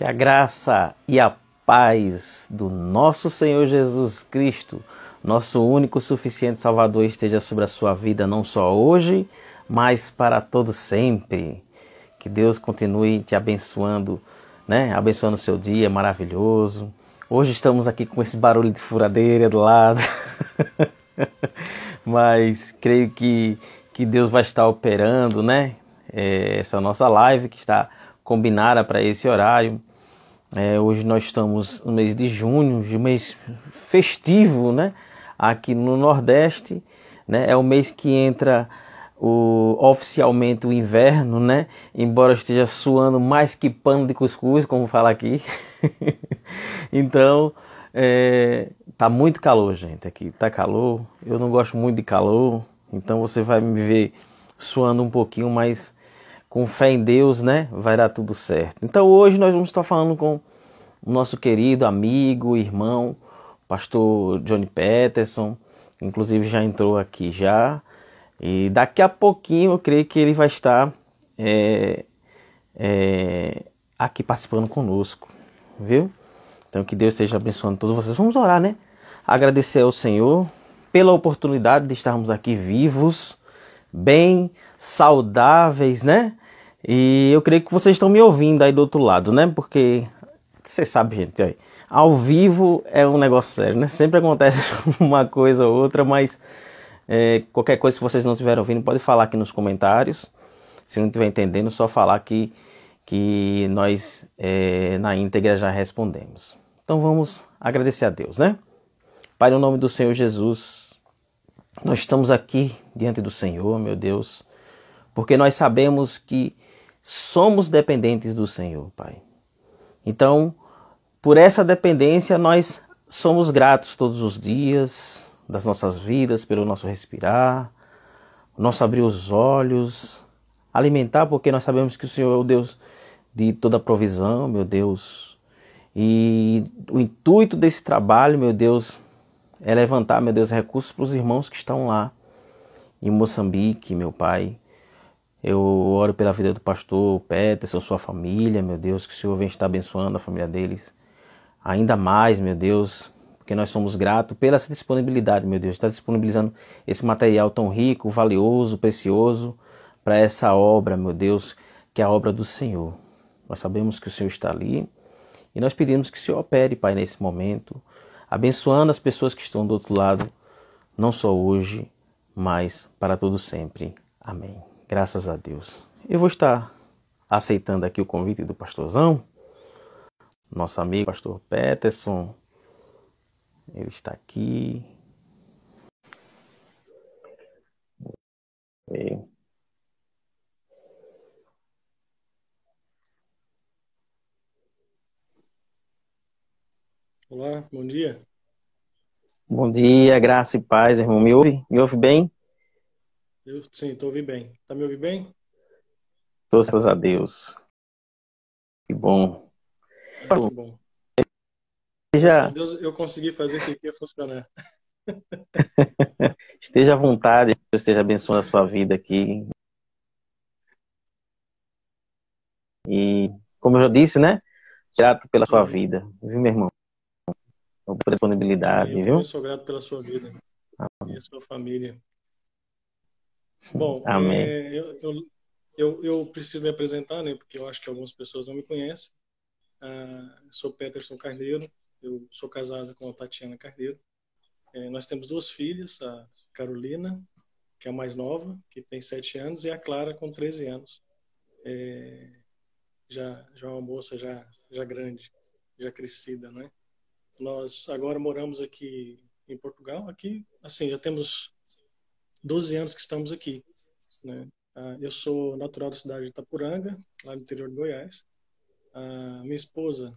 Que a graça e a paz do nosso Senhor Jesus Cristo, nosso único suficiente Salvador, esteja sobre a sua vida não só hoje, mas para todo sempre. Que Deus continue te abençoando, né? Abençoando o seu dia maravilhoso. Hoje estamos aqui com esse barulho de furadeira do lado. mas creio que, que Deus vai estar operando, né? É, essa nossa live que está combinada para esse horário. É, hoje nós estamos no mês de junho, de mês festivo, né? Aqui no Nordeste, né? É o mês que entra o, oficialmente o inverno, né? Embora esteja suando mais que pano de cuscuz, como fala aqui. então, é, tá muito calor, gente. Aqui tá calor. Eu não gosto muito de calor, então você vai me ver suando um pouquinho, mas com fé em Deus, né? Vai dar tudo certo. Então hoje nós vamos estar falando com o nosso querido amigo, irmão, pastor Johnny Peterson, inclusive já entrou aqui já. E daqui a pouquinho eu creio que ele vai estar é, é, aqui participando conosco, viu? Então que Deus esteja abençoando todos vocês. Vamos orar, né? Agradecer ao Senhor pela oportunidade de estarmos aqui vivos, bem, saudáveis, né? E eu creio que vocês estão me ouvindo aí do outro lado, né? Porque você sabe, gente, aí, ao vivo é um negócio sério, né? Sempre acontece uma coisa ou outra, mas é, qualquer coisa que vocês não estiverem ouvindo, pode falar aqui nos comentários. Se não estiver entendendo, só falar que, que nós é, na íntegra já respondemos. Então vamos agradecer a Deus, né? Pai, no nome do Senhor Jesus, nós estamos aqui diante do Senhor, meu Deus, porque nós sabemos que somos dependentes do Senhor, Pai. Então, por essa dependência, nós somos gratos todos os dias das nossas vidas, pelo nosso respirar, nosso abrir os olhos, alimentar, porque nós sabemos que o Senhor é o Deus de toda provisão, meu Deus. E o intuito desse trabalho, meu Deus, é levantar, meu Deus, recursos para os irmãos que estão lá em Moçambique, meu Pai, eu oro pela vida do pastor Peterson, sua família, meu Deus, que o Senhor venha estar abençoando a família deles ainda mais, meu Deus, porque nós somos gratos pela disponibilidade, meu Deus, está disponibilizando esse material tão rico, valioso, precioso para essa obra, meu Deus, que é a obra do Senhor. Nós sabemos que o Senhor está ali e nós pedimos que o Senhor opere, Pai, nesse momento, abençoando as pessoas que estão do outro lado, não só hoje, mas para todo sempre. Amém. Graças a Deus. Eu vou estar aceitando aqui o convite do pastorzão, nosso amigo pastor Peterson. Ele está aqui. E... Olá, bom dia. Bom dia, graça e paz, irmão. Me ouve? Me ouve bem? Eu, sim, estou ouvindo bem. Está me ouvindo bem? Graças a Deus. Que bom. Ah, que bom. Esteja... Deus, eu consegui fazer isso aqui funcionar. esteja à vontade, Deus esteja abençoando a sua vida aqui. E, como eu já disse, né? Grato pela sua vida, viu, meu irmão? Por disponibilidade, eu viu? Eu sou grato pela sua vida Amém. e a sua família. Bom, Amém. É, eu, eu, eu, eu, preciso me apresentar, né? Porque eu acho que algumas pessoas não me conhecem. Ah, sou Peterson Carneiro, eu sou casado com a Tatiana Carneiro. É, nós temos duas filhas, a Carolina, que é a mais nova, que tem sete anos, e a Clara, com 13 anos. É, já, já é uma moça já, já grande, já crescida, né? Nós agora moramos aqui em Portugal, aqui, assim, já temos 12 anos que estamos aqui. Né? Ah, eu sou natural da cidade de Itapuranga, lá no interior de Goiás. A minha esposa,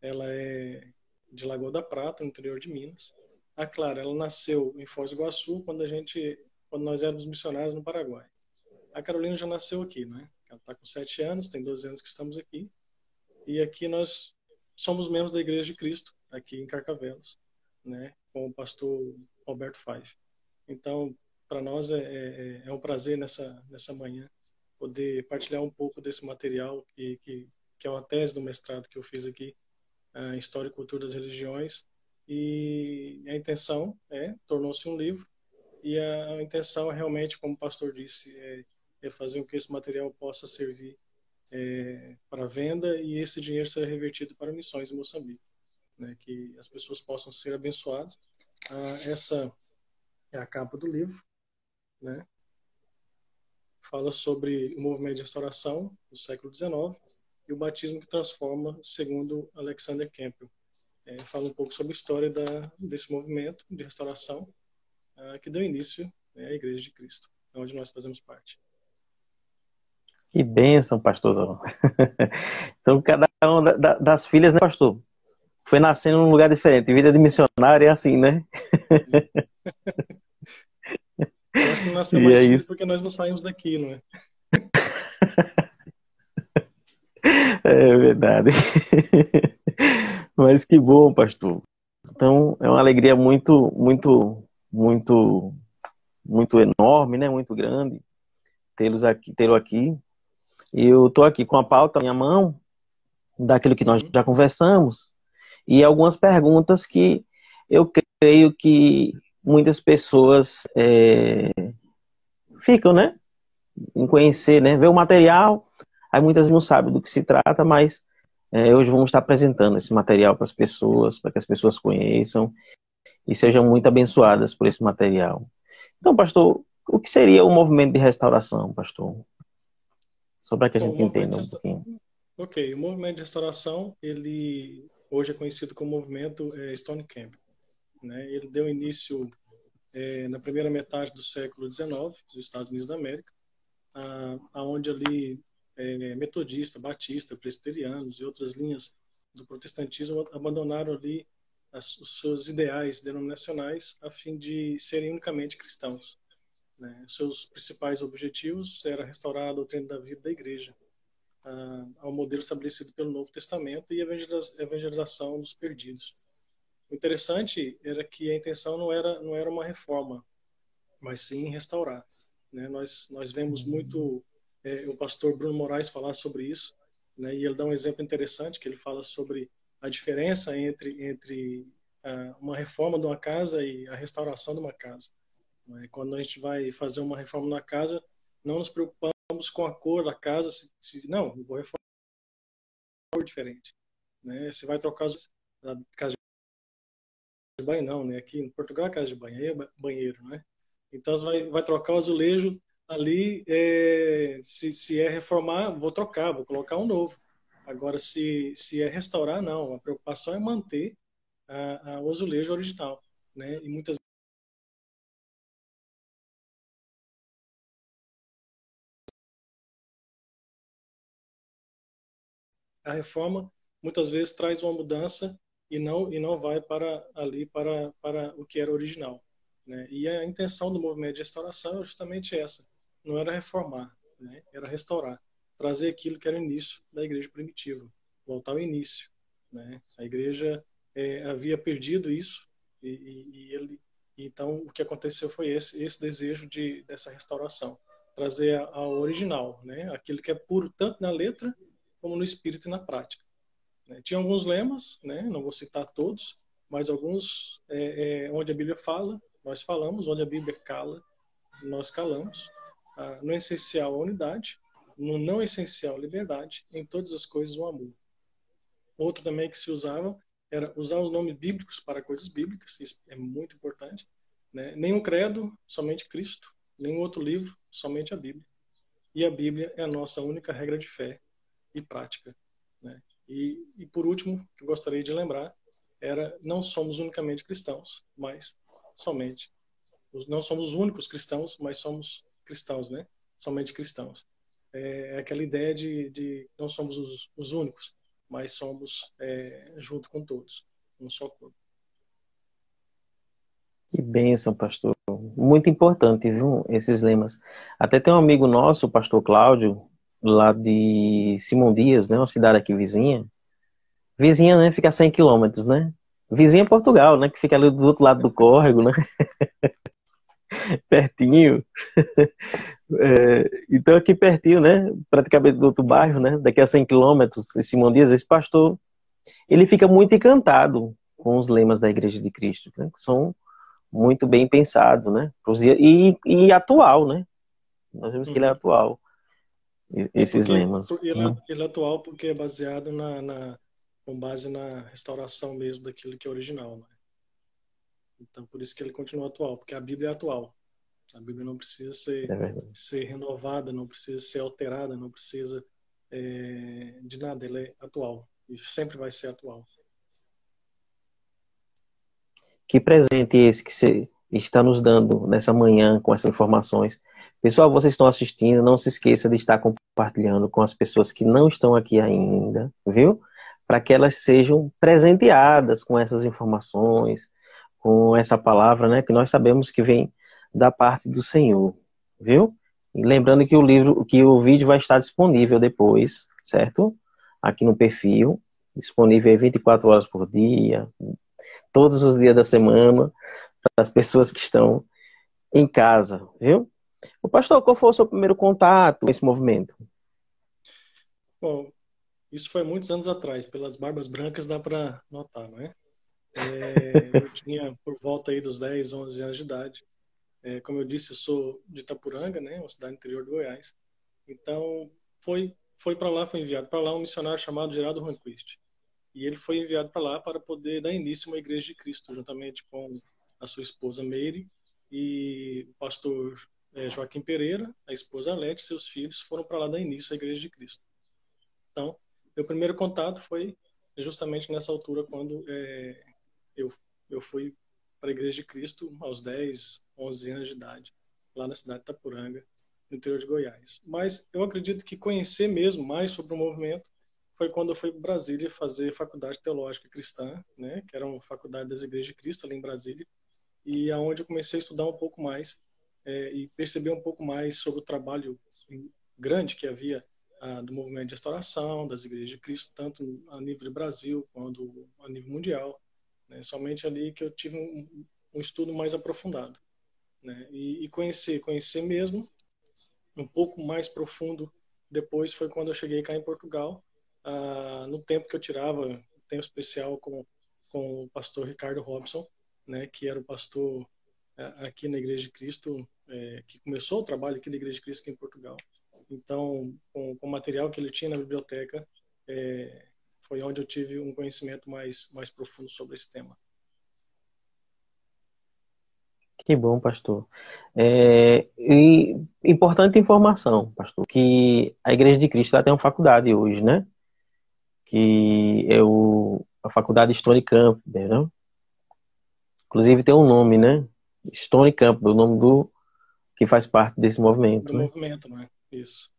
ela é de Lagoa da Prata, no interior de Minas. A Clara, ela nasceu em Foz do Iguaçu quando a gente, quando nós éramos missionários no Paraguai. A Carolina já nasceu aqui, né? Ela está com 7 anos, tem 12 anos que estamos aqui. E aqui nós somos membros da Igreja de Cristo, aqui em Carcavelos, né? Com o pastor Roberto Faife. Então, para nós é, é, é, um prazer nessa, nessa manhã poder partilhar um pouco desse material que, que que é uma tese do mestrado que eu fiz aqui, uh, História e Cultura das Religiões, e a intenção é, tornou-se um livro, e a, intenção é realmente, como o pastor disse, é, é fazer com que esse material possa servir é, para venda e esse dinheiro seja revertido para missões em Moçambique, né, que as pessoas possam ser abençoadas. Ah, essa é a capa do livro, né? Fala sobre o movimento de restauração do século XIX e o batismo que transforma, segundo Alexander Campbell. É, fala um pouco sobre a história da, desse movimento de restauração uh, que deu início né, à Igreja de Cristo, onde nós fazemos parte. Que bênção, pastorzão. então, cada uma da, das filhas, né, pastor? Foi nascendo num lugar diferente. Vida de missionário é assim, né? Eu acho que nasceu mais é isso. porque nós não saímos daqui, não é? É verdade. Mas que bom, pastor. Então, é uma alegria muito, muito, muito, muito enorme, né? Muito grande tê-los aqui, tê-lo aqui. E eu estou aqui com a pauta na minha mão, daquilo que nós já conversamos, e algumas perguntas que eu creio que muitas pessoas é, ficam, né? Em conhecer, né? Ver o material, Aí muitas não sabem do que se trata, mas é, hoje vamos estar apresentando esse material para as pessoas, para que as pessoas conheçam e sejam muito abençoadas por esse material. Então, pastor, o que seria o movimento de restauração, pastor? Só para que a gente Bom, entenda um pouquinho. Ok, o movimento de restauração, ele hoje é conhecido como movimento é, Stone Camp. Né? Ele deu início é, na primeira metade do século XIX, nos Estados Unidos da América, aonde ali é, metodista, batista, presbiterianos e outras linhas do protestantismo abandonaram ali as, os seus ideais denominacionais a fim de serem unicamente cristãos. Né? Seus principais objetivos era restaurar a doutrina da vida da igreja ao modelo estabelecido pelo Novo Testamento e a evangelização dos perdidos. Interessante era que a intenção não era não era uma reforma, mas sim restaurar. Né? Nós nós vemos muito é, o pastor Bruno Moraes falar sobre isso, né? E ele dá um exemplo interessante que ele fala sobre a diferença entre entre uh, uma reforma de uma casa e a restauração de uma casa. Né? Quando a gente vai fazer uma reforma na casa, não nos preocupamos com a cor da casa, se, se não, vou reformar diferente, né? Você vai trocar a casa de banho não, né? Aqui em Portugal é casa de banho, aí é banheiro, né? Então você vai, vai trocar o azulejo ali, é, se, se é reformar, vou trocar, vou colocar um novo. Agora, se, se é restaurar, não. A preocupação é manter a, a, o azulejo original. Né? E muitas a reforma muitas vezes traz uma mudança e não e não vai para ali para para o que era original né? e a intenção do movimento de restauração é justamente essa não era reformar, né? era restaurar, trazer aquilo que era o início da igreja primitiva, voltar ao início. Né? A igreja é, havia perdido isso e, e, e, ele, então o que aconteceu foi esse, esse desejo de dessa restauração, trazer ao original, né? aquilo que é puro tanto na letra como no espírito e na prática. Né? Tinha alguns lemas, né? não vou citar todos, mas alguns é, é, onde a Bíblia fala, nós falamos, onde a Bíblia cala, nós calamos no essencial a unidade, no não essencial liberdade, em todas as coisas o amor. Outro também que se usava era usar os nomes bíblicos para coisas bíblicas, isso é muito importante. Né? Nenhum credo, somente Cristo. Nenhum outro livro, somente a Bíblia. E a Bíblia é a nossa única regra de fé e prática. E, e por último, que eu gostaria de lembrar, era não somos unicamente cristãos, mas somente. Não somos os únicos cristãos, mas somos cristãos, né? Somente cristãos. É, é aquela ideia de, de não somos os, os únicos, mas somos é, junto com todos, um só corpo. Que bênção, pastor. Muito importante, viu, esses lemas. Até tem um amigo nosso, o pastor Cláudio, lá de Simão Dias, né, uma cidade aqui vizinha. Vizinha, né, fica a 100 quilômetros, né? Vizinha é Portugal, né, que fica ali do outro lado do córrego, né? pertinho. É, então, aqui pertinho, né? Praticamente do outro bairro, né? Daqui a 100 quilômetros, em Simão Dias, esse pastor, ele fica muito encantado com os lemas da Igreja de Cristo, né? Que são muito bem pensados, né? E, e atual, né? Nós vemos que ele é uhum. atual. Esses porque, lemas. Ele, é, ele, é atual porque é baseado na, na, com base na restauração mesmo daquilo que é original, né? Então, por isso que ele continua atual, porque a Bíblia é atual. A Bíblia não precisa ser, é ser renovada, não precisa ser alterada, não precisa é, de nada. Ela é atual e sempre vai ser atual. Que presente esse que você está nos dando nessa manhã com essas informações. Pessoal, vocês estão assistindo, não se esqueça de estar compartilhando com as pessoas que não estão aqui ainda, viu? Para que elas sejam presenteadas com essas informações, com essa palavra, né, que nós sabemos que vem da parte do Senhor, viu? E lembrando que o livro, que o vídeo vai estar disponível depois, certo? Aqui no perfil, disponível 24 horas por dia, todos os dias da semana, para as pessoas que estão em casa, viu? O pastor, qual foi o seu primeiro contato com esse movimento? Bom, isso foi muitos anos atrás, pelas barbas brancas dá para notar, não é? É, eu tinha por volta aí dos 10, 11 anos de idade. É, como eu disse, eu sou de Itapuranga, né, uma cidade interior do Goiás. Então, foi foi para lá, foi enviado para lá um missionário chamado Geraldo Ranquist. E ele foi enviado para lá para poder dar início a uma igreja de Cristo, juntamente com a sua esposa Meire e o pastor é, Joaquim Pereira, a esposa Alete e seus filhos foram para lá dar início à igreja de Cristo. Então, meu primeiro contato foi justamente nessa altura, quando é, eu, eu fui para a Igreja de Cristo aos 10, 11 anos de idade, lá na cidade de Itapuranga, no interior de Goiás. Mas eu acredito que conhecer mesmo mais sobre o movimento foi quando eu fui para Brasília fazer faculdade teológica cristã, né, que era uma faculdade das Igrejas de Cristo ali em Brasília, e aonde eu comecei a estudar um pouco mais é, e perceber um pouco mais sobre o trabalho grande que havia ah, do movimento de restauração das Igrejas de Cristo, tanto a nível de Brasil quanto a nível mundial. Né? Somente ali que eu tive um, um estudo mais aprofundado. Né? E, e, conhecer, conhecer mesmo, um pouco mais profundo depois foi quando eu cheguei cá em Portugal, ah, no tempo que eu tirava, tempo especial com, com o pastor Ricardo Robson, né, que era o pastor aqui na Igreja de Cristo, é, que começou o trabalho aqui na Igreja de Cristo aqui em Portugal. Então, com, com o material que ele tinha na biblioteca, é, foi onde eu tive um conhecimento mais, mais profundo sobre esse tema. Que bom, pastor. É, e importante informação, pastor, que a Igreja de Cristo tem uma faculdade hoje, né? Que é o, a faculdade Stone Camp, né? Inclusive tem um nome, né? Stone Camp, o nome do que faz parte desse movimento. Do né? movimento, né? Isso.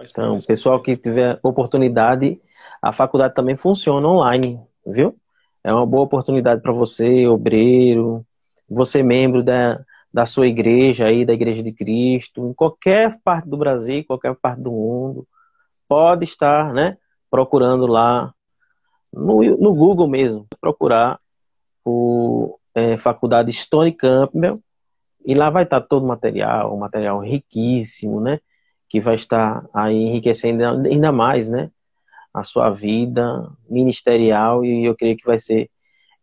Então, pessoal que tiver oportunidade, a faculdade também funciona online, viu? É uma boa oportunidade para você, obreiro, você membro da, da sua igreja aí, da Igreja de Cristo, em qualquer parte do Brasil, qualquer parte do mundo, pode estar, né, procurando lá no, no Google mesmo, procurar o é, Faculdade Stone Campbell e lá vai estar todo o material, um material riquíssimo, né? que vai estar aí enriquecendo ainda mais, né? A sua vida ministerial e eu creio que vai ser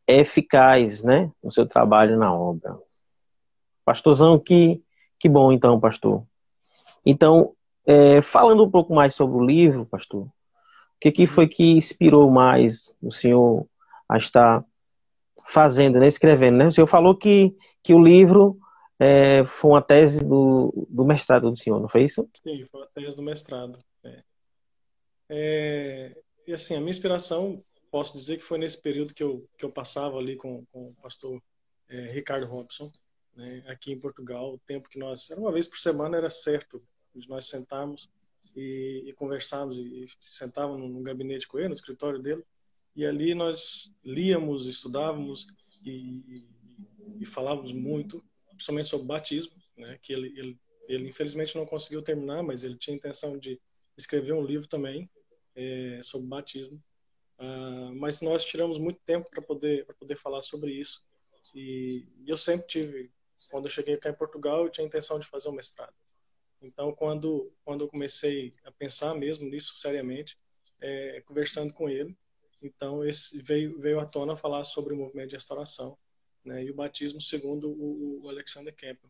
eficaz, né? No seu trabalho na obra. Pastorzão, que, que bom então, pastor. Então, é, falando um pouco mais sobre o livro, pastor, o que, que foi que inspirou mais o senhor a estar fazendo, né, escrevendo, né? O senhor falou que, que o livro é, foi uma tese do, do mestrado do senhor, não foi isso? Sim, foi uma tese do mestrado. É. É, e assim, a minha inspiração, posso dizer que foi nesse período que eu, que eu passava ali com, com o pastor é, Ricardo Robson, né, aqui em Portugal, o tempo que nós, era uma vez por semana, era certo de nós sentarmos e, e conversarmos e, e sentávamos no, gabinete com ele, no escritório dele, e ali nós líamos, estudávamos e, e falávamos muito principalmente sobre batismo, né, que ele, ele, ele infelizmente não conseguiu terminar, mas ele tinha intenção de escrever um livro também é, sobre batismo. Uh, mas nós tiramos muito tempo para poder poder falar sobre isso e, e, eu sempre tive quando eu cheguei cá em Portugal, eu tinha a intenção de fazer um mestrado. Então, quando, quando eu comecei a pensar mesmo nisso seriamente, é, conversando com ele, então esse veio, veio à tona falar sobre o movimento de restauração né, e o batismo segundo o, o Alexander Campbell.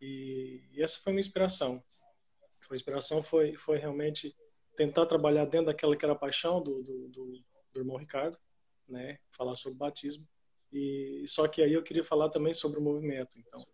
E, e, essa foi uma inspiração. A inspiração foi, foi realmente tentar trabalhar dentro daquela que era a paixão do, do, do, do irmão Ricardo, né, falar sobre batismo. E só que aí eu queria falar também sobre o movimento. Então,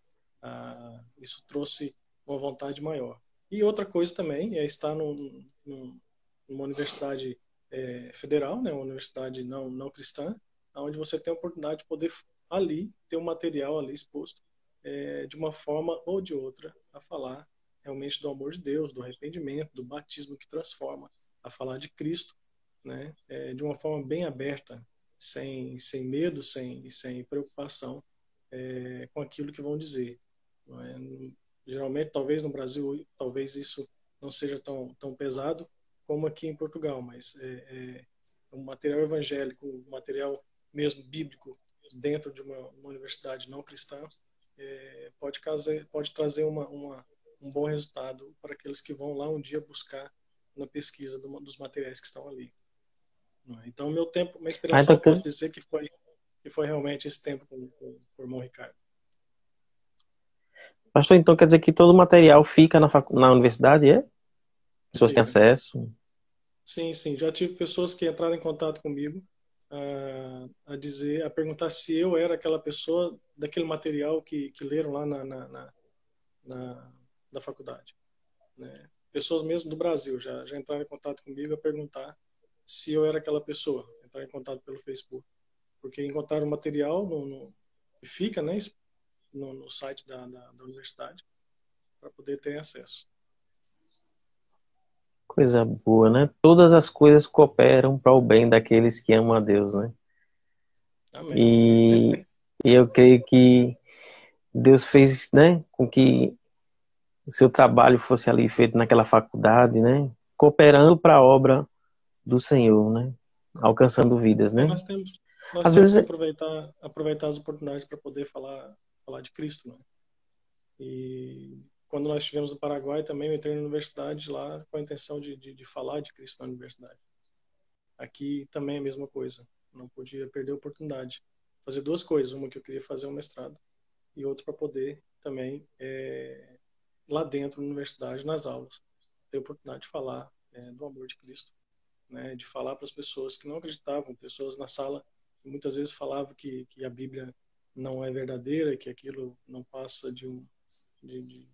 isso trouxe uma vontade maior. E outra coisa também é estar num, num, numa universidade é, federal, né, uma universidade não não cristã, onde você tem a oportunidade de poder ali ter um material ali exposto é, de uma forma ou de outra a falar realmente do amor de Deus, do arrependimento, do batismo que transforma, a falar de Cristo, né, é, de uma forma bem aberta, sem, sem medo, sem, sem preocupação é, com aquilo que vão dizer. É? Geralmente, talvez no Brasil, talvez isso não seja tão, tão pesado como aqui em Portugal, mas é, é um material evangélico, um material mesmo bíblico dentro de uma, uma universidade não cristã é, pode, trazer, pode trazer uma, uma, um bom resultado para aqueles que vão lá um dia buscar na pesquisa do, dos materiais que estão ali. É? Então, meu tempo, minha inspiração, posso dizer que foi, que foi realmente esse tempo com, com, com o irmão Ricardo. Pastor, então quer dizer que todo o material fica na, fac... na universidade, é? Pessoas têm acesso? Sim, sim. Já tive pessoas que entraram em contato comigo a, a dizer, a perguntar se eu era aquela pessoa daquele material que, que leram lá na, na, na, na, na faculdade. Né? Pessoas mesmo do Brasil já, já entraram em contato comigo a perguntar se eu era aquela pessoa. Entraram em contato pelo Facebook. Porque encontraram material no, no fica né, no, no site da, da, da universidade para poder ter acesso. Coisa boa, né? Todas as coisas cooperam para o bem daqueles que amam a Deus, né? Amém. E, eu creio que Deus fez, né, com que o seu trabalho fosse ali feito naquela faculdade, né? Cooperando para a obra do Senhor, né? Alcançando vidas, né? Nós temos, nós Às temos vezes... que aproveitar, aproveitar as oportunidades para poder falar, falar de Cristo, né? E quando nós estivemos no Paraguai também eu entrei na universidade lá com a intenção de, de, de falar de Cristo na universidade. Aqui também é a mesma coisa. Não podia perder a oportunidade. Fazer duas coisas. Uma que eu queria fazer um mestrado e outra para poder também, é, lá dentro da universidade, nas aulas, ter a oportunidade de falar é, do amor de Cristo. Né, de falar para as pessoas que não acreditavam, pessoas na sala que muitas vezes falavam que, que a Bíblia não é verdadeira, que aquilo não passa de um, de, de,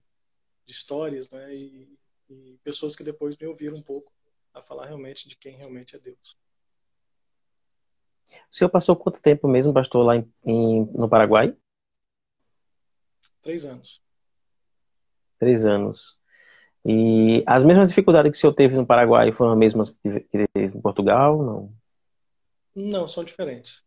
de histórias, né? E, e, pessoas que depois me ouviram um pouco a falar realmente de quem realmente é Deus. O senhor passou quanto tempo mesmo, pastor, lá em, em, no Paraguai? Três anos. Três anos. E as mesmas dificuldades que o senhor teve no Paraguai foram as mesmas que teve, em Portugal? Não? Não, são diferentes.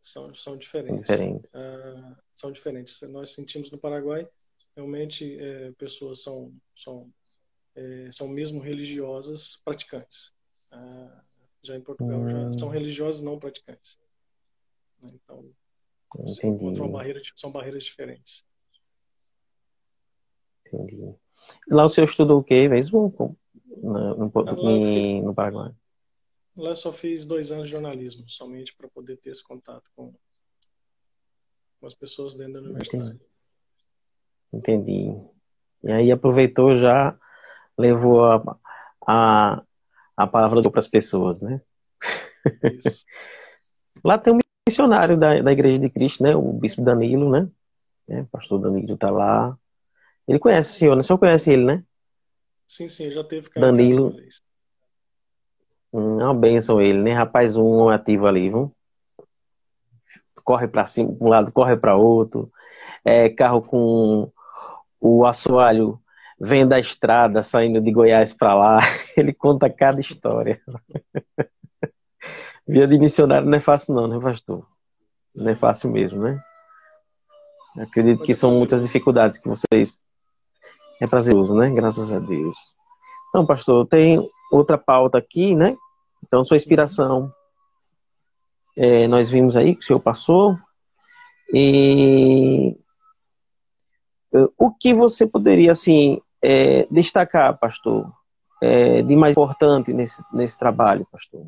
São, são diferentes. Diferente. Uh, são diferentes. Nós sentimos no Paraguai realmente é, pessoas são são é, são mesmo religiosas praticantes. Ah, já em Portugal hum. já são religiosas não praticantes. Né? Então encontram barreira, são barreiras diferentes. Entendi. Lá o senhor estudou o que mesmo no, no, no, no Paraguai? Lá só fiz dois anos de jornalismo, somente para poder ter esse contato com, com as pessoas dentro da universidade. Entendi. Entendi. E aí aproveitou já, levou a, a, a palavra para as pessoas, né? Isso. Lá tem um missionário da, da Igreja de Cristo, né? O Bispo Danilo, né? É, o pastor Danilo está lá. Ele conhece o senhor, né? O senhor conhece ele, né? Sim, sim, já teve Danilo. Hum, é uma benção ele, né? Rapaz, um ativo ali, viu? Corre para cima, um lado, corre para outro. É, carro com o assoalho vem da estrada, saindo de Goiás para lá, ele conta cada história. Via de missionário não é fácil não, né, pastor? Não é fácil mesmo, né? Acredito que são muitas dificuldades que vocês... É prazeroso, né? Graças a Deus. Então, pastor, tem outra pauta aqui, né? Então, sua inspiração. É, nós vimos aí que o senhor passou. E o que você poderia assim é, destacar, pastor, é, de mais importante nesse, nesse trabalho, pastor,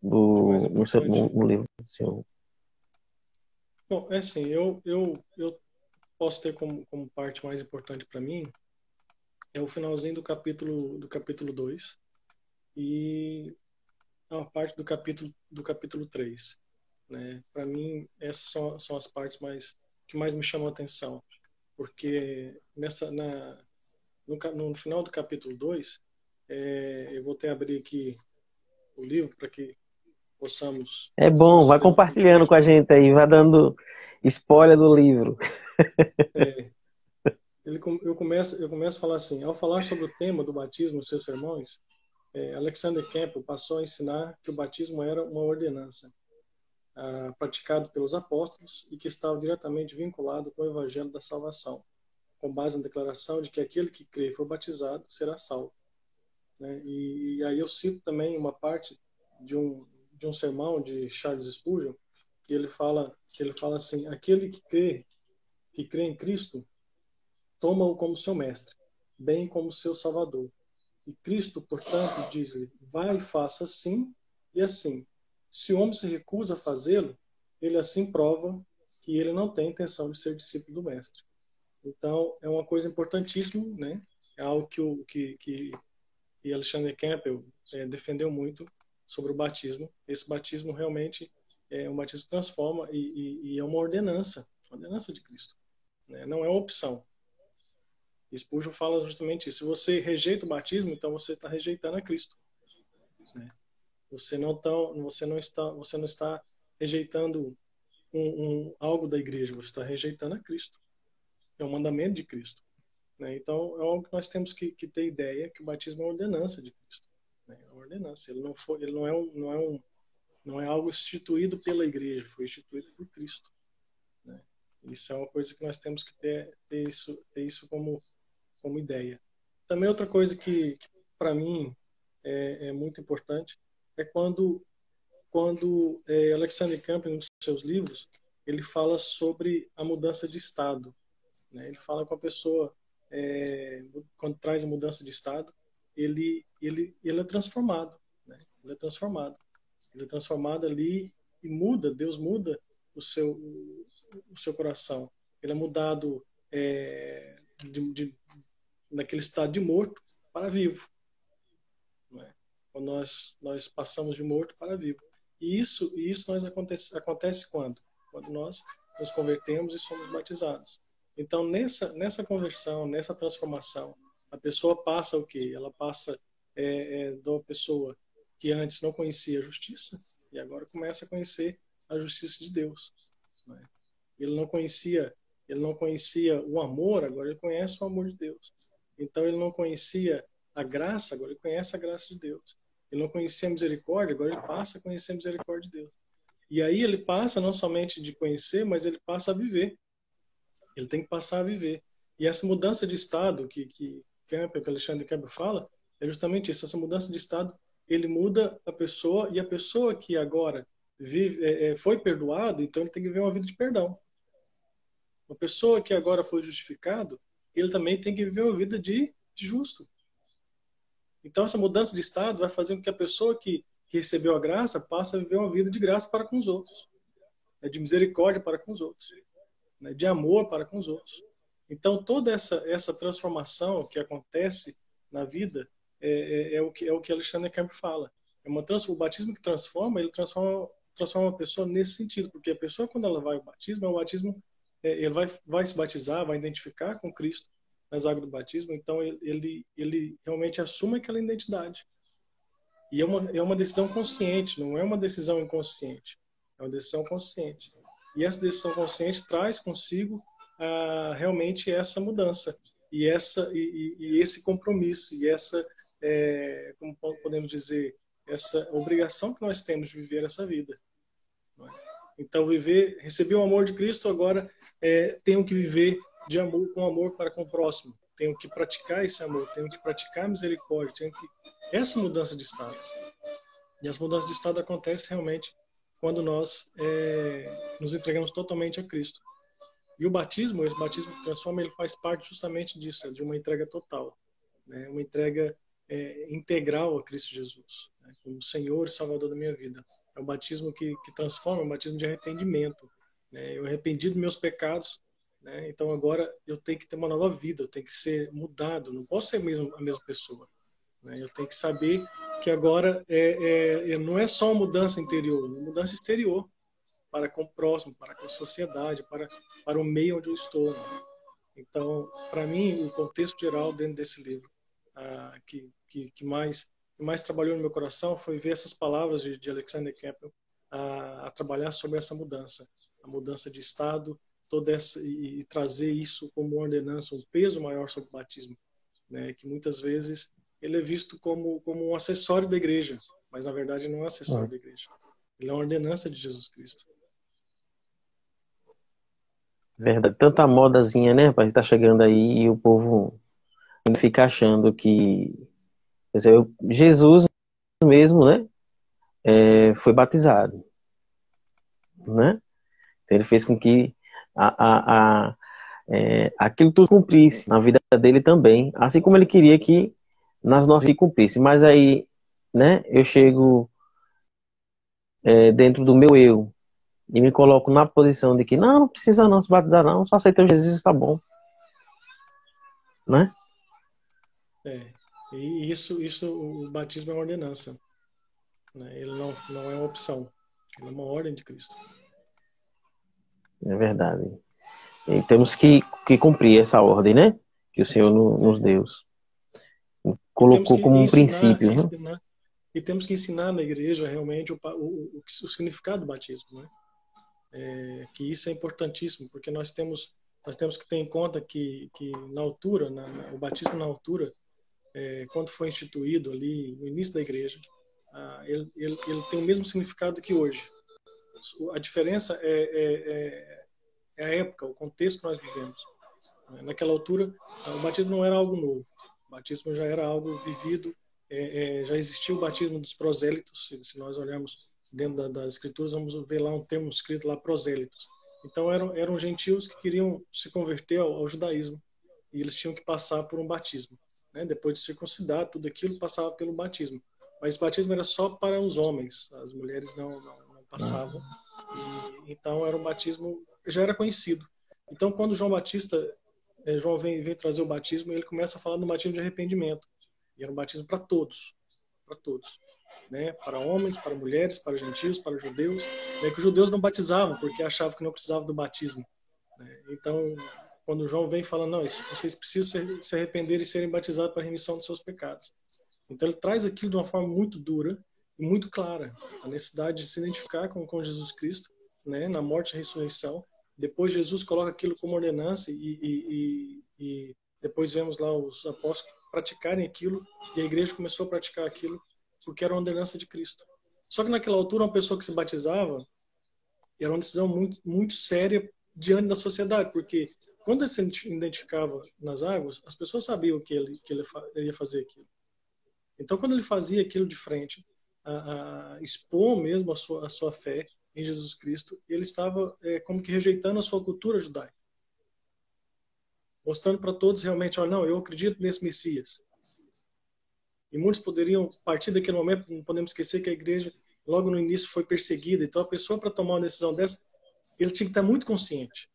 do, no, seu, no, no livro do senhor? Bom, é assim, eu, eu, eu posso ter como, como parte mais importante para mim é o finalzinho do capítulo do capítulo 2 e a parte do capítulo do capítulo 3, né? Para mim essas são, são as partes mais que mais me chamam a atenção, porque nessa na no, no final do capítulo 2, é, eu vou até abrir aqui o livro para que possamos. É bom, vai compartilhando com a gente aí, vai dando spoiler do livro. É, ele, eu, começo, eu começo a falar assim: ao falar sobre o tema do batismo nos seus sermões, é, Alexander Campbell passou a ensinar que o batismo era uma ordenança ah, praticado pelos apóstolos e que estava diretamente vinculado com o evangelho da salvação, com base na declaração de que aquele que crê e for batizado será salvo. Né? E, e, aí eu cito também uma parte de um de um sermão de Charles Spurgeon que ele fala que ele fala assim: aquele que crê que crê em Cristo toma-o como seu mestre, bem como seu salvador. E Cristo, portanto, diz-lhe: vai e faça assim e assim. Se o homem se recusa a fazê-lo, ele assim prova que ele não tem intenção de ser discípulo do mestre. Então, é uma coisa importantíssima, né? É algo que o que, que e Alexander Campbell é, defendeu muito sobre o batismo. Esse batismo realmente é um batismo transforma e, e, e é uma ordenança, ordenança de Cristo. Né? Não é uma opção. Spurgeon fala justamente isso. Se você rejeita o batismo, então você está rejeitando a Cristo. Você não você não está, você não está rejeitando um, um, algo da igreja. Você está rejeitando a Cristo. É um mandamento de Cristo. Né? Então é algo que nós temos que, que ter ideia que o batismo é uma ordenança de Cristo. Né? É uma ordenança. Ele não foi, ele não é um, não é um, não é algo instituído pela igreja. Foi instituído por Cristo. Né? Isso é uma coisa que nós temos que ter, ter isso, ter isso como como ideia. Também outra coisa que, que para mim é, é, muito importante é quando quando é, Alexander Campbell, em um dos seus livros, ele fala sobre a mudança de estado. Né? Ele fala com a pessoa é, quando traz a mudança de estado, ele ele ele é transformado, né? Ele é transformado, ele é transformado ali e muda. Deus muda o seu o seu coração. Ele é mudado é, de, de, naquele estado de morto para vivo. Nós, nós passamos de morto para vivo. E isso, e isso nós acontece, acontece quando? Quando nós nos convertemos e somos batizados. Então, nessa, nessa conversão, nessa transformação, a pessoa passa o quê? Ela passa é, é, de uma pessoa que antes não conhecia a justiça e agora começa a conhecer a justiça de Deus. Né? Ele não conhecia, ele não conhecia o amor, agora ele conhece o amor de Deus. Então ele não conhecia a graça, agora ele conhece a graça de Deus. Ele não conhecia a misericórdia, agora ele passa a conhecer a misericórdia de Deus. E aí ele passa não somente de conhecer, mas ele passa a viver. Ele tem que passar a viver. E essa mudança de estado que que Campbell, que Alexandre Campbell fala, é justamente isso. Essa mudança de estado, ele muda a pessoa e a pessoa que agora vive, é, é foi perdoado, então ele tem que viver uma vida de perdão. Uma pessoa que agora foi justificado, ele também tem que viver uma vida de, de justo. Então, essa mudança de estado vai fazer com que a pessoa que, recebeu a graça passe a viver uma vida de graça para com os outros, né, de misericórdia para com os outros, né, de amor para com os outros. Então, toda essa, essa transformação que acontece na vida é, é, é o, que, é o que Alexandre Campbell fala. É uma trans, o batismo que transforma, ele transforma, transforma a pessoa nesse sentido, porque a pessoa, quando ela vai ao batismo, é batismo é, ele vai, vai se batizar, vai identificar com Cristo nas águas do batismo, então ele, ele, realmente assume aquela identidade. E é uma, é uma decisão consciente, não é uma decisão inconsciente, é uma decisão consciente. E essa decisão consciente traz consigo ah, realmente essa mudança e essa e, e, esse compromisso e essa é, como podemos dizer essa obrigação que nós temos de viver essa vida. Então, viver, receber o amor de Cristo, agora é, tenho que viver de amor, com amor para com o próximo. Tenho que praticar esse amor, tenho que praticar misericórdia, tenho que essa mudança de estado. E as mudanças de estado acontecem realmente quando nós é, nos entregamos totalmente a Cristo. E o batismo, esse batismo que transforma, ele faz parte justamente disso, é de uma entrega total, né? uma entrega é, integral a Cristo Jesus, né? como Senhor e Salvador da minha vida. É o batismo que, que transforma, é um batismo de arrependimento. Né? Eu arrependi dos meus pecados, né? então agora eu tenho que ter uma nova vida, eu tenho que ser mudado, não posso ser mesmo a mesma pessoa. Né? Eu tenho que saber que agora é, é, é, não é só uma mudança interior, é uma mudança exterior para com o próximo, para com a sociedade, para, para o meio onde eu estou. Né? Então, para mim, o contexto geral dentro desse livro ah, que, que, que, mais que mais trabalhou no meu coração foi ver essas palavras de, de Alexander Campbell a, a, trabalhar sobre essa mudança, a mudança de estado, toda essa e, trazer isso como ordenança, um peso maior sobre o batismo, né? Que muitas vezes ele é visto como como um acessório da igreja, mas na verdade não é um acessório ah. da igreja. Ele é uma ordenança de Jesus Cristo. Verdade. Tanta modazinha, né, rapaz? Tá chegando aí e o povo fica achando que dizer, Jesus mesmo, né, é, foi batizado, né? Então, ele fez com que a, a, a é, aquilo tudo cumprisse na vida dele também, assim como ele queria que nas nossas vidas cumprisse. Mas aí, né, eu chego é, dentro do meu eu, e me coloco na posição de que não, não precisa não se batizar não, só aceita Jesus está bom. Né? É. E isso, isso, o batismo é uma ordenança. Né? Ele não, não é uma opção. Ele é uma ordem de Cristo. É verdade. E temos que, que cumprir essa ordem, né? Que o Senhor nos deu. Colocou como um ensinar, princípio. Né? E temos que ensinar na igreja realmente o, o, o, o significado do batismo, né? é, que isso é importantíssimo, porque nós temos nós temos que ter em conta que, que na altura, na, na, o batismo na altura, é, quando foi instituído ali no início da igreja, ah, ele, ele, ele, tem o mesmo significado que hoje. A diferença é, é, é, é a época, o contexto que nós vivemos. Naquela altura, o batismo não era algo novo. O batismo já era algo vivido, é, é, já existia o batismo dos prosélitos, se nós olharmos dentro da, das escrituras, vamos ver lá um termo escrito lá, prosélitos. Então eram, eram gentios que queriam se converter ao, ao judaísmo e eles tinham que passar por um batismo. Né? Depois de circuncidar, tudo aquilo passava pelo batismo. Mas batismo era só para os homens, as mulheres não, não, passavam. E, então era um batismo já era conhecido. Então quando João Batista, eh, João vem, vem trazer o batismo, ele começa a falar do batismo de arrependimento. E era um batismo para todos, para todos né, para homens, para mulheres, para gentios, para judeus, né, que os judeus não batizavam porque achavam que não precisavam do batismo. Né? Então, quando João vem falando, não, vocês precisam se arrepender e serem batizados para a remissão dos seus pecados. Então, ele traz aquilo de uma forma muito dura muito clara, a necessidade de se identificar com, com Jesus Cristo, né, na morte e ressurreição. Depois, Jesus coloca aquilo como ordenança e, e, e, e depois vemos lá os apóstolos praticarem aquilo e a igreja começou a praticar aquilo porque era uma ordenança de Cristo. Só que naquela altura, uma pessoa que se batizava era uma decisão muito, muito séria diante da sociedade, porque quando ele se identificava nas águas, as pessoas sabiam que ele, que ele, ia fazer aquilo. Então, quando ele fazia aquilo de frente, a, a expor mesmo a sua, a sua fé em Jesus Cristo, ele estava é, como que rejeitando a sua cultura judaica. Mostrando para todos realmente, olha, não, eu acredito nesse Messias. E muitos poderiam, a partir daquele momento, não podemos esquecer que a igreja, logo no início, foi perseguida. Então, a pessoa, para tomar uma decisão dessa, ele tinha que estar muito consciente.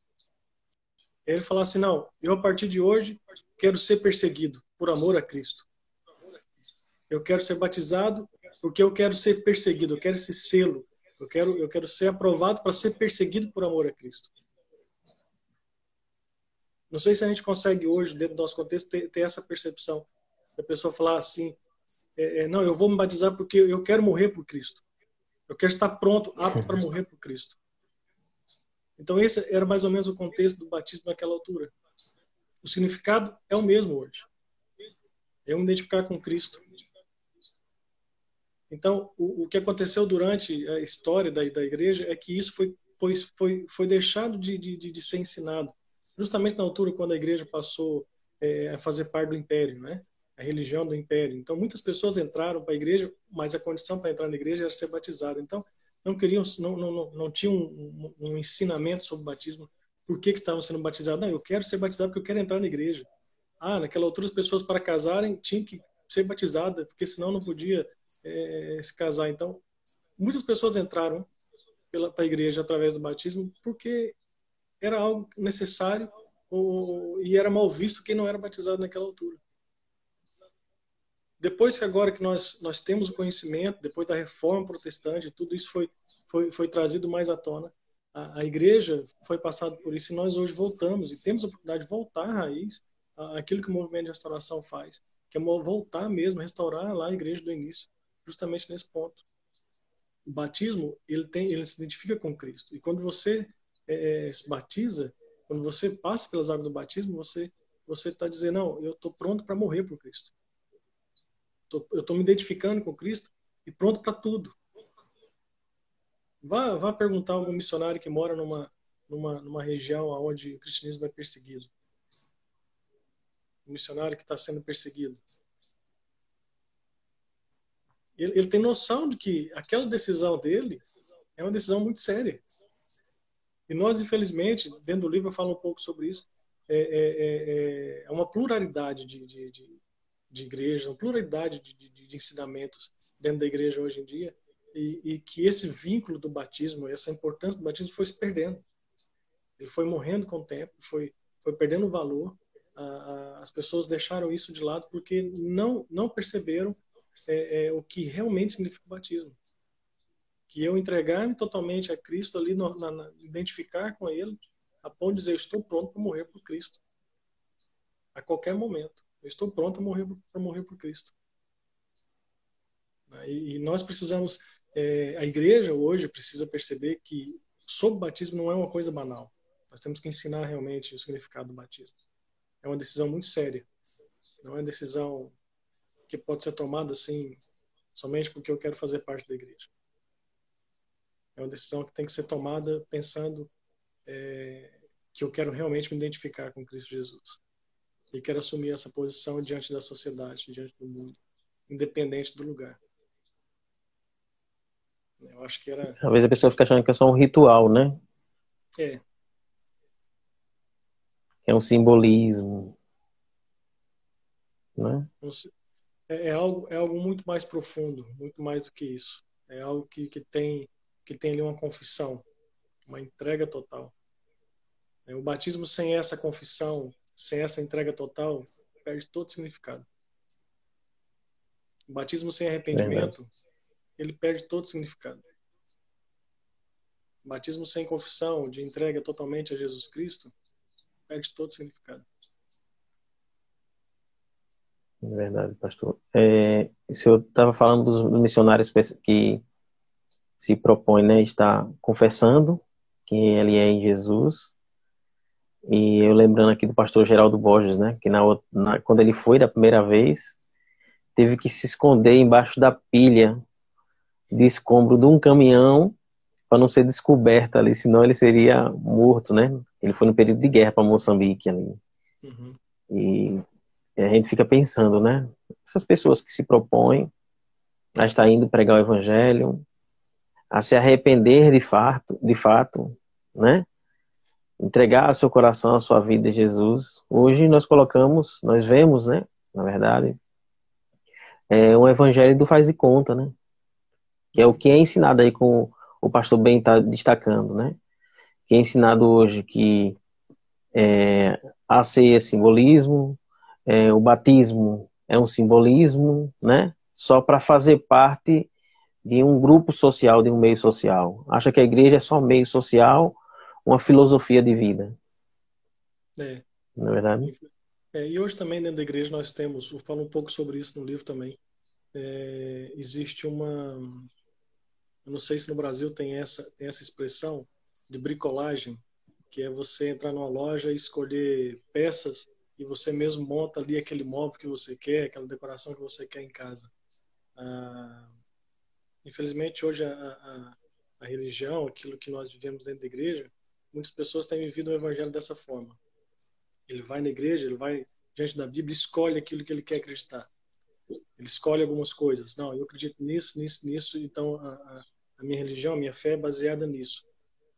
Ele falar assim: não, eu a partir de hoje quero ser perseguido por amor a Cristo. Eu quero ser batizado porque eu quero ser perseguido, eu quero esse selo. Eu quero, eu quero ser aprovado para ser perseguido por amor a Cristo. Não sei se a gente consegue hoje, dentro do nosso contexto, ter, ter essa percepção. Se a pessoa falar assim, é, é, não, eu vou me batizar porque eu quero morrer por Cristo. Eu quero estar pronto, apto para morrer por Cristo. Então esse era mais ou menos o contexto do batismo naquela altura. O significado é o mesmo hoje. É eu me identificar com Cristo. Então, o, o que aconteceu durante a história da, da igreja é que isso foi, foi, foi, foi deixado de, de, de ser ensinado. Justamente na altura quando a igreja passou é, a fazer parte do império, né? a religião do império. Então, muitas pessoas entraram para a igreja, mas a condição para entrar na igreja era ser batizado. Então, não queriam, não, não, não, tinham um, um, ensinamento sobre batismo por que, que estavam sendo batizados. Não, eu quero ser batizado porque eu quero entrar na igreja. Ah, naquela altura as pessoas para casarem tinham que ser batizadas, porque senão não podia é, se casar. Então, muitas pessoas entraram para a igreja através do batismo porque era algo necessário ou, e era mal visto quem não era batizado naquela altura. Depois que agora que nós nós temos o conhecimento, depois da reforma protestante, tudo isso foi foi, foi trazido mais à tona. A, a igreja foi passada por isso e nós hoje voltamos e temos a oportunidade de voltar à raiz, aquilo que o movimento de restauração faz, que é voltar mesmo, restaurar lá a igreja do início, justamente nesse ponto. O batismo ele tem, ele se identifica com Cristo e quando você é, é se batiza, quando você passa pelas águas do batismo, você você está dizendo não, eu estou pronto para morrer por Cristo. Tô, eu estou me identificando com Cristo e pronto para tudo. Vá, vá perguntar a algum missionário que mora numa, numa, numa região onde o cristianismo é perseguido. Missionário que está sendo perseguido. Ele, ele tem noção de que aquela decisão dele é uma decisão muito séria. E nós, infelizmente, dentro do livro eu falo um pouco sobre isso, é, é, é, é uma pluralidade de, de, de, de igrejas, uma pluralidade de, de, de, ensinamentos dentro da igreja hoje em dia, e, e, que esse vínculo do batismo, essa importância do batismo foi se perdendo. Ele foi morrendo com o tempo, foi, foi perdendo valor. As pessoas deixaram isso de lado porque não, não perceberam é, é, o que realmente significa o batismo. Que eu entregar-me totalmente a Cristo ali, no, na, na, identificar com Ele, a ponto de dizer, estou pronto para morrer por Cristo. A qualquer momento. Eu estou pronto para morrer, por Cristo. E, e nós precisamos, é, a igreja hoje precisa perceber que sobre o batismo não é uma coisa banal. Nós temos que ensinar realmente o significado do batismo. É uma decisão muito séria. Não é uma decisão que pode ser tomada assim somente porque eu quero fazer parte da igreja. É uma decisão que tem que ser tomada pensando é, que eu quero realmente me identificar com Cristo Jesus e quero assumir essa posição diante da sociedade, diante do mundo, independente do lugar. Eu acho que era. Talvez a pessoa fique achando que é só um ritual, né? É. É um simbolismo. Né? É, é, algo, é algo muito mais profundo, muito mais do que isso. É algo que, que, tem, que tem ali uma confissão, uma entrega total. É, o batismo sem essa confissão, sem essa entrega total, perde todo significado. O batismo sem arrependimento, Verdade. ele perde todo significado. O batismo sem confissão, de entrega totalmente a Jesus Cristo, perde todo significado. É verdade, pastor. É, o senhor estava falando dos missionários que se propõem, né, estar confessando que ele é em Jesus. E eu lembrando aqui do pastor Geraldo Borges, né, que na, na, quando ele foi da primeira vez, teve que se esconder embaixo da pilha de escombro de um caminhão para não ser descoberto ali, senão ele seria morto, né? Ele foi no período de guerra para Moçambique ali. Uhum. E a gente fica pensando, né? Essas pessoas que se propõem a estar indo pregar o evangelho, a se arrepender de fato, de fato, né? Entregar seu coração, a sua vida a Jesus. Hoje nós colocamos, nós vemos, né? Na verdade, é um evangelho do faz de conta, né? Que é o que é ensinado aí com o pastor Ben está destacando, né? Que é ensinado hoje que é, a ceia é simbolismo, é, o batismo é um simbolismo, né? Só para fazer parte de um grupo social, de um meio social. Acha que a igreja é só um meio social, uma filosofia de vida. É. Não é verdade? É, e hoje também dentro da igreja nós temos, eu falo um pouco sobre isso no livro também. É, existe uma, eu não sei se no Brasil tem essa, tem essa expressão de bricolagem, que é você entrar numa loja e escolher peças e você mesmo monta ali aquele móvel que você quer, aquela decoração que você quer em casa. Ah, infelizmente, hoje a, a, a, religião, aquilo que nós vivemos dentro da igreja, muitas pessoas têm vivido o evangelho dessa forma. Ele vai na igreja, ele vai diante da Bíblia, escolhe aquilo que ele quer acreditar. Ele escolhe algumas coisas. Não, eu acredito nisso, nisso, nisso, então a, a minha religião, a minha fé é baseada nisso.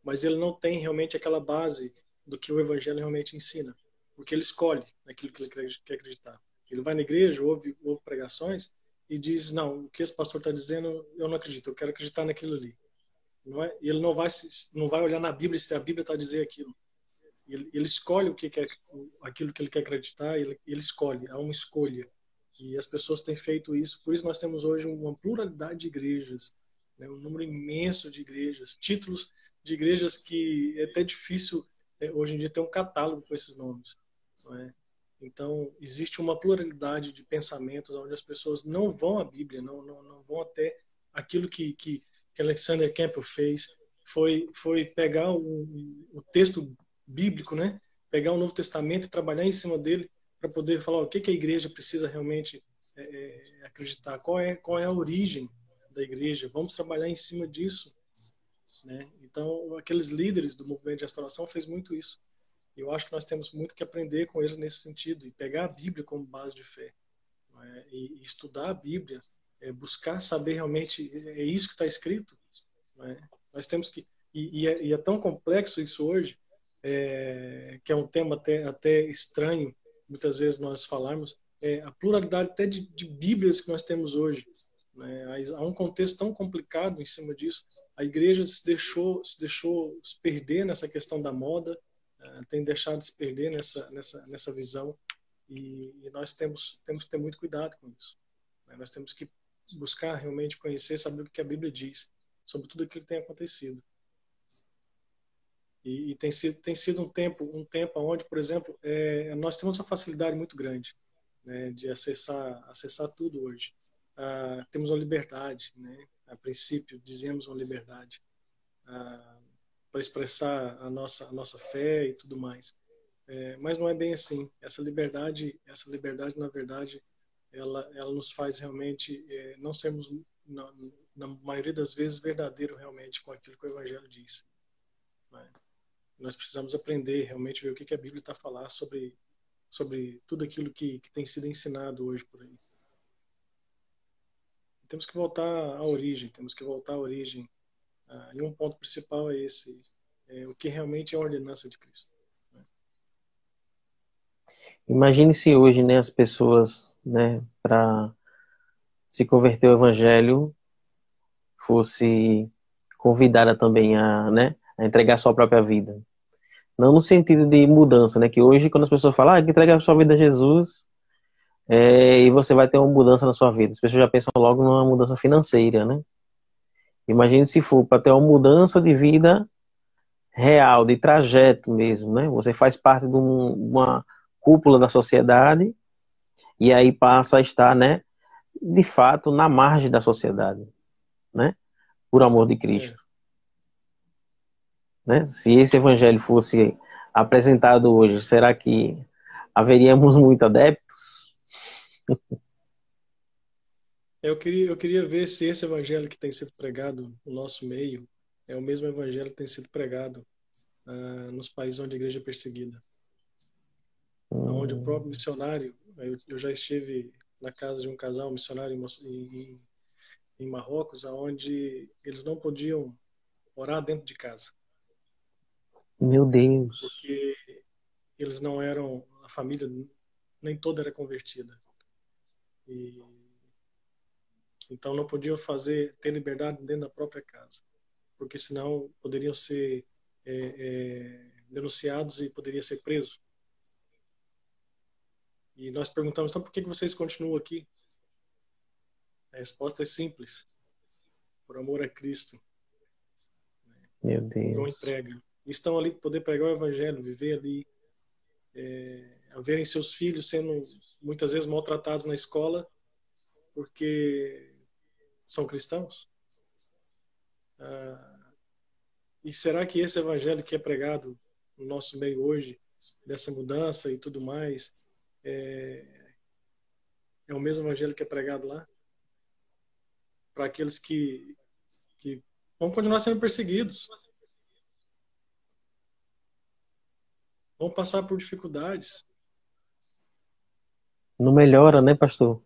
Mas ele não tem realmente aquela base do que o Evangelho realmente ensina, porque ele escolhe aquilo que ele quer acreditar. Ele vai na igreja, ouve, ouve pregações e diz: Não, o que esse pastor está dizendo, eu não acredito, eu quero acreditar naquilo ali. Não é? Ele não vai, não vai olhar na Bíblia se a Bíblia está dizer aquilo. Ele, ele, escolhe o que quer, aquilo que ele quer acreditar, ele, ele escolhe, há uma escolha. E as pessoas têm feito isso, por isso nós temos hoje uma pluralidade de igrejas, né? um número imenso de igrejas, títulos de igrejas que é até difícil é, hoje em dia ter um catálogo com esses nomes. É? Então, existe uma pluralidade de pensamentos onde as pessoas não vão à Bíblia, não, não, não vão até aquilo que, que, que Alexander Campbell fez, foi, foi pegar o, o texto bíblico, né? pegar o Novo Testamento e trabalhar em cima dele para poder falar o que, que a igreja precisa realmente é, é, acreditar, qual é, qual é a origem da igreja. Vamos trabalhar em cima disso. Né? Então, aqueles líderes do movimento de restauração fez muito isso. Eu acho que nós temos muito que aprender com eles nesse sentido e pegar a Bíblia como base de fé é? e, e, estudar a Bíblia, é, buscar saber realmente é isso que está escrito. É? Nós temos que e, e, é, e, é, tão complexo isso hoje que é um tema até, até estranho muitas vezes nós falarmos a pluralidade até de, de Bíblias que nós temos hoje. Né? Há um contexto tão complicado em cima disso. A igreja se deixou se deixou se perder nessa questão da moda, uh, tem deixado de se perder nessa nessa nessa visão e, e, nós temos temos que ter muito cuidado com isso. Né? Nós temos que buscar realmente conhecer, saber o que a Bíblia diz sobre tudo aquilo que tem acontecido. E, e, tem sido tem sido um tempo um tempo onde, por exemplo, é, nós temos uma facilidade muito grande né, de acessar acessar tudo hoje. Ah, temos uma liberdade, né? A princípio dizemos uma liberdade ah, para expressar a nossa a nossa fé e tudo mais. É, mas não é bem assim. Essa liberdade essa liberdade na verdade ela ela nos faz realmente é, não sermos na, na maioria das vezes verdadeiro realmente com aquilo que o Evangelho diz. Né? nós precisamos aprender realmente ver o que, que a Bíblia está falar sobre sobre tudo aquilo que, que tem sido ensinado hoje por aí. Temos que voltar à origem, temos que voltar à origem. Ah, e um ponto principal é esse, é o que realmente é a ordenança de Cristo. Né? Imagine se hoje, né, as pessoas, né, para se converter ao Evangelho, fosse convidada também a, né, a entregar sua própria vida. Não no sentido de mudança, né? Que hoje, quando as pessoas falam, ah, entrega a sua vida a Jesus é, e você vai ter uma mudança na sua vida. As pessoas já pensam logo numa mudança financeira, né? Imagine se for para ter uma mudança de vida real, de trajeto mesmo, né? Você faz parte de um, uma cúpula da sociedade e aí passa a estar, né? De fato, na margem da sociedade, né? Por amor de Cristo. Né? Se esse evangelho fosse apresentado hoje, será que haveríamos muito adeptos? Eu queria, eu queria ver se esse evangelho que tem sido pregado no nosso meio é o mesmo evangelho que tem sido pregado uh, nos países onde a igreja é perseguida. Hum. Onde o próprio missionário, eu, eu, já estive na casa de um casal missionário em, em, em Marrocos, onde eles não podiam orar dentro de casa. Meu Deus. Porque eles não eram, a família nem toda era convertida. E, então não podiam fazer, ter liberdade dentro da própria casa. Porque senão poderiam ser é, é, denunciados e poderia ser preso. E nós perguntamos, então por que vocês continuam aqui? A resposta é simples. Por amor a Cristo. Meu Deus. João estão ali para poder pregar o evangelho, viver ali, é, verem seus filhos sendo muitas vezes maltratados na escola porque são cristãos. Ah, e será que esse evangelho que é pregado no nosso meio hoje, dessa mudança e tudo mais, é, é o mesmo evangelho que é pregado lá? Para aqueles que, que vão continuar sendo perseguidos, vão passar por dificuldades. Não melhora, né, pastor?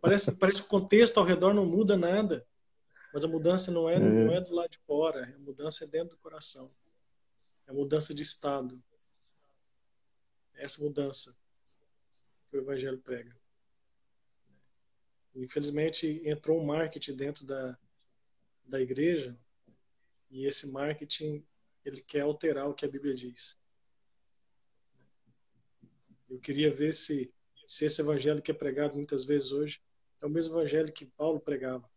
Parece, parece que o contexto ao redor não muda nada. Mas a mudança não é, é. não é do lado de fora, a mudança é dentro do coração. É a mudança de estado. Essa mudança que o Evangelho prega. Infelizmente, entrou um marketing dentro da, da igreja e esse marketing ele quer alterar o que a Bíblia diz. Eu queria ver se, se esse evangelho que é pregado muitas vezes hoje é o mesmo evangelho que Paulo pregava.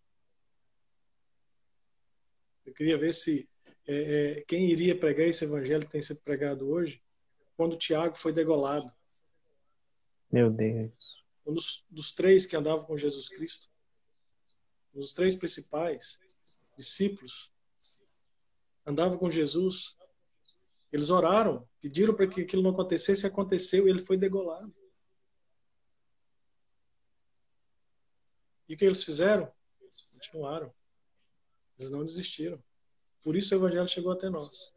Eu queria ver se é, é, quem iria pregar esse evangelho que tem sido pregado hoje quando Tiago foi degolado. Meu Deus. Um dos, dos três que andavam com Jesus Cristo, um dos três principais discípulos, andava com Jesus. Eles oraram, pediram para que aquilo não acontecesse, e aconteceu, e ele foi degolado. E o que eles fizeram? Continuaram. Eles não desistiram. Por isso o evangelho chegou até nós.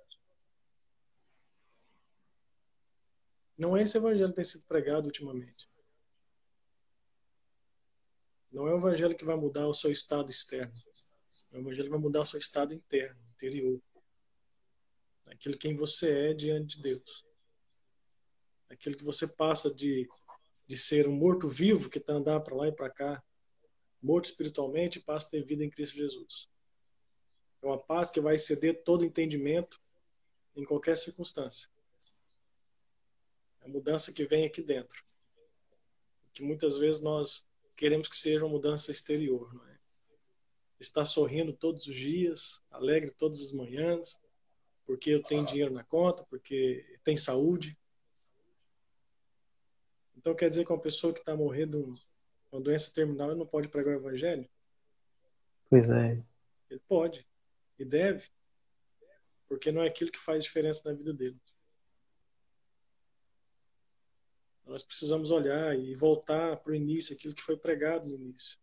Não é esse evangelho que tem sido pregado ultimamente. Não é o evangelho que vai mudar o seu estado externo. É o evangelho que vai mudar o seu estado interno, interior. Aquilo quem você é diante de Deus. Aquilo que você passa de, de ser um morto-vivo que está andando para lá e para cá, morto espiritualmente, passa a ter vida em Cristo Jesus. É uma paz que vai exceder todo entendimento em qualquer circunstância. É a mudança que vem aqui dentro. Que muitas vezes nós queremos que seja uma mudança exterior, não é? Estar sorrindo todos os dias, alegre todas as manhãs, porque eu tenho dinheiro na conta, porque tem saúde. Então quer dizer que uma pessoa que está morrendo uma doença terminal não pode pregar o evangelho? Pois é. Ele pode. E deve, porque não é aquilo que faz diferença na vida dele. Nós precisamos olhar e voltar para o início, aquilo que foi pregado no início.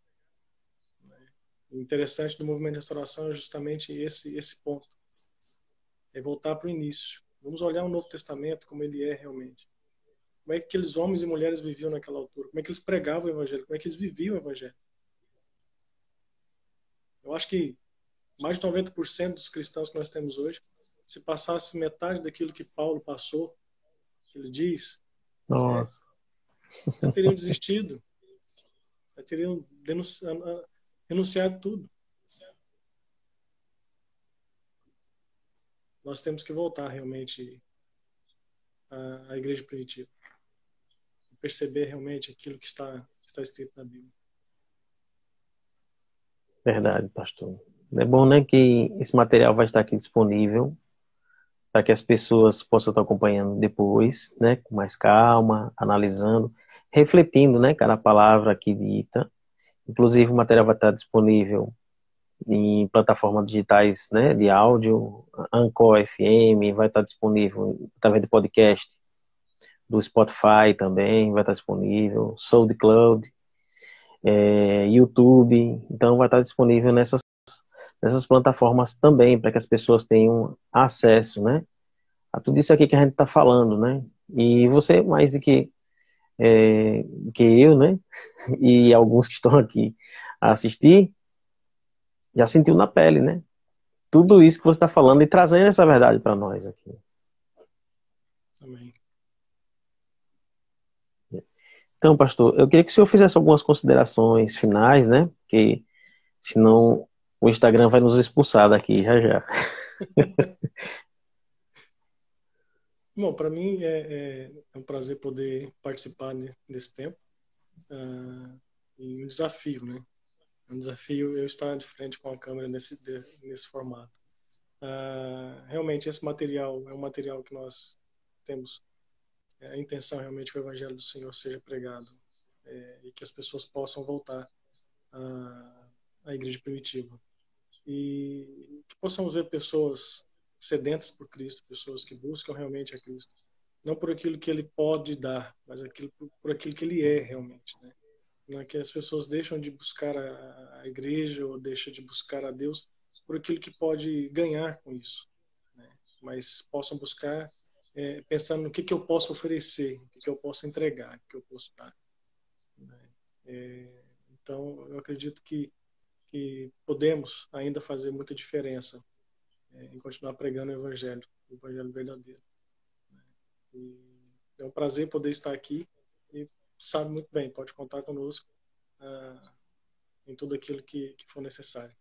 O interessante do movimento de restauração é justamente esse, esse ponto. É voltar para o início. Vamos olhar o Novo Testamento como ele é realmente. Como é que aqueles homens e mulheres viviam naquela altura? Como é que eles pregavam o Evangelho? Como é que eles viviam o Evangelho? Eu acho que mais de 90% dos cristãos que nós temos hoje, se passasse metade daquilo que Paulo passou, que ele diz, Nossa. já teriam desistido, já teriam renunciado tudo. Nós temos que voltar realmente à, à igreja primitiva. Perceber realmente aquilo que está, está escrito na Bíblia. Verdade, pastor. É bom, né, que esse material vai estar aqui disponível para que as pessoas possam estar acompanhando depois, né, com mais calma, analisando, refletindo, né, cada palavra aqui dita. Inclusive, o material vai estar disponível em plataformas digitais, né, de áudio, Anchor FM, vai estar disponível através de podcast, do Spotify também vai estar disponível, SoundCloud, é, YouTube, então vai estar disponível nessas nessas plataformas também, para que as pessoas tenham acesso, né? A tudo isso aqui que a gente está falando, né? E você, mais do que, é, que eu, né? E alguns que estão aqui a assistir, já sentiu na pele, né? Tudo isso que você está falando e trazendo essa verdade para nós aqui. Amém. Então, pastor, eu queria que o senhor fizesse algumas considerações finais, né? Porque senão o Instagram vai nos expulsar daqui já já. Bom, para mim é, é, é, um prazer poder participar desse tempo uh, e um desafio, né? Um desafio eu estar de frente com a câmera nesse nesse formato. Uh, realmente esse material é um material que nós temos é, a intenção realmente que o Evangelho do Senhor seja pregado é, e que as pessoas possam voltar à, à igreja primitiva e que possamos ver pessoas sedentas por Cristo, pessoas que buscam realmente a Cristo, não por aquilo que Ele pode dar, mas aquilo por aquilo que Ele é realmente, né? Não é que as pessoas deixam de buscar a, a igreja ou deixam de buscar a Deus por aquilo que pode ganhar com isso, né? mas possam buscar é, pensando no que, que eu posso oferecer, o que, que eu posso entregar, o que eu posso dar. Né? É, então, eu acredito que que podemos ainda fazer muita diferença é, em continuar pregando o Evangelho, o Evangelho verdadeiro. E é um prazer poder estar aqui e sabe muito bem, pode contar conosco ah, em tudo aquilo que, que for necessário.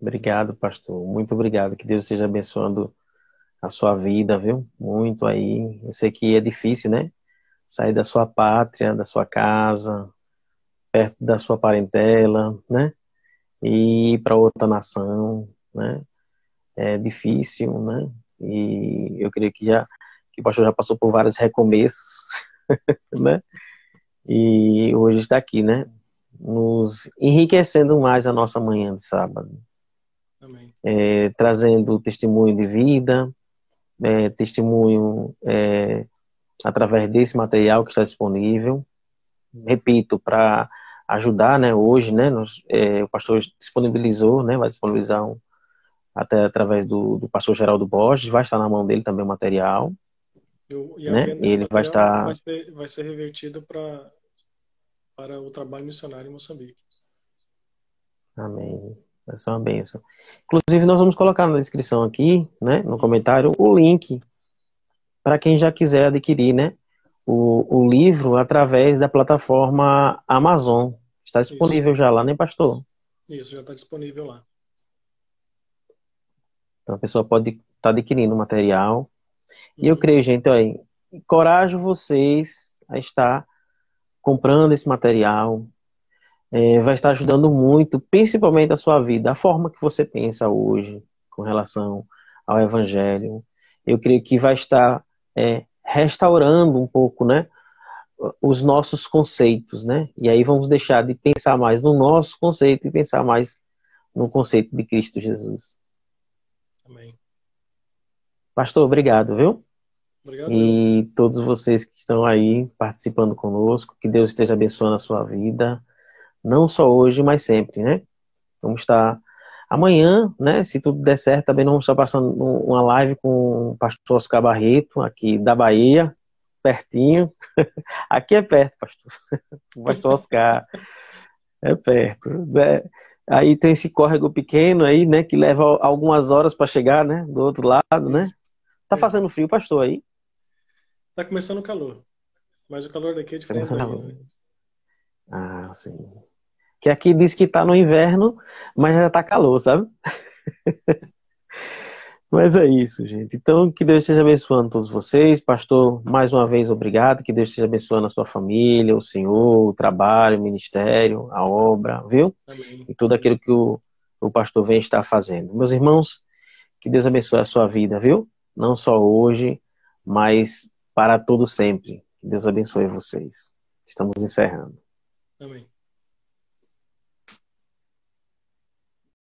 Obrigado, pastor. Muito obrigado. Que Deus esteja abençoando a sua vida, viu? Muito aí. Eu sei que é difícil, né? Sair da sua pátria, da sua casa, perto da sua parentela, né? E ir para outra nação, né? É difícil, né? E eu creio que já que o pastor já passou por vários recomeços, né? E hoje está aqui, né? Nos enriquecendo mais a nossa manhã de sábado. É, trazendo testemunho de vida, é, testemunho é, através desse material que está disponível. Repito, para ajudar, né? Hoje, né? Nós, é, o pastor disponibilizou, né? Vai disponibilizar um, até através do, do pastor Geraldo Borges, vai estar na mão dele também o material. Eu, e né? ele vai estar vai ser, vai ser revertido para para o trabalho missionário em Moçambique. Amém. Essa é uma benção. Inclusive, nós vamos colocar na descrição aqui, né, no comentário, o link para quem já quiser adquirir, né, o, o livro através da plataforma Amazon. Está disponível Isso. já lá, né, pastor? Isso, já está disponível lá. Então a pessoa pode estar tá adquirindo o material. E eu uhum. creio, gente, aí, encorajo vocês a estar comprando esse material, é, vai estar ajudando muito, principalmente a sua vida, a forma que você pensa hoje com relação ao Evangelho. Eu creio que vai estar é, restaurando um pouco, né, os nossos conceitos, né? E aí vamos deixar de pensar mais no nosso conceito e pensar mais no conceito de Cristo Jesus. Amém. Pastor, obrigado, viu? Obrigado. E todos vocês que estão aí participando conosco, que Deus esteja abençoando a sua vida não só hoje, mas sempre, né? Vamos estar amanhã, né? Se tudo der certo, também vamos estar passando uma live com o pastor Oscar Barreto, aqui da Bahia, pertinho. aqui é perto, pastor. O pastor Oscar. É perto. É. Aí tem esse córrego pequeno aí, né? Que leva algumas horas para chegar, né? Do outro lado, né? Tá fazendo frio, pastor, aí? Tá começando o calor. Mas o calor daqui é tá diferente. Tá né? Ah, sim. Que aqui diz que tá no inverno, mas já tá calor, sabe? mas é isso, gente. Então, que Deus esteja abençoando todos vocês. Pastor, mais uma vez, obrigado. Que Deus esteja abençoando a sua família, o Senhor, o trabalho, o ministério, a obra, viu? Amém. E tudo aquilo que o, o pastor vem estar fazendo. Meus irmãos, que Deus abençoe a sua vida, viu? Não só hoje, mas para todo sempre. Que Deus abençoe vocês. Estamos encerrando. Amém.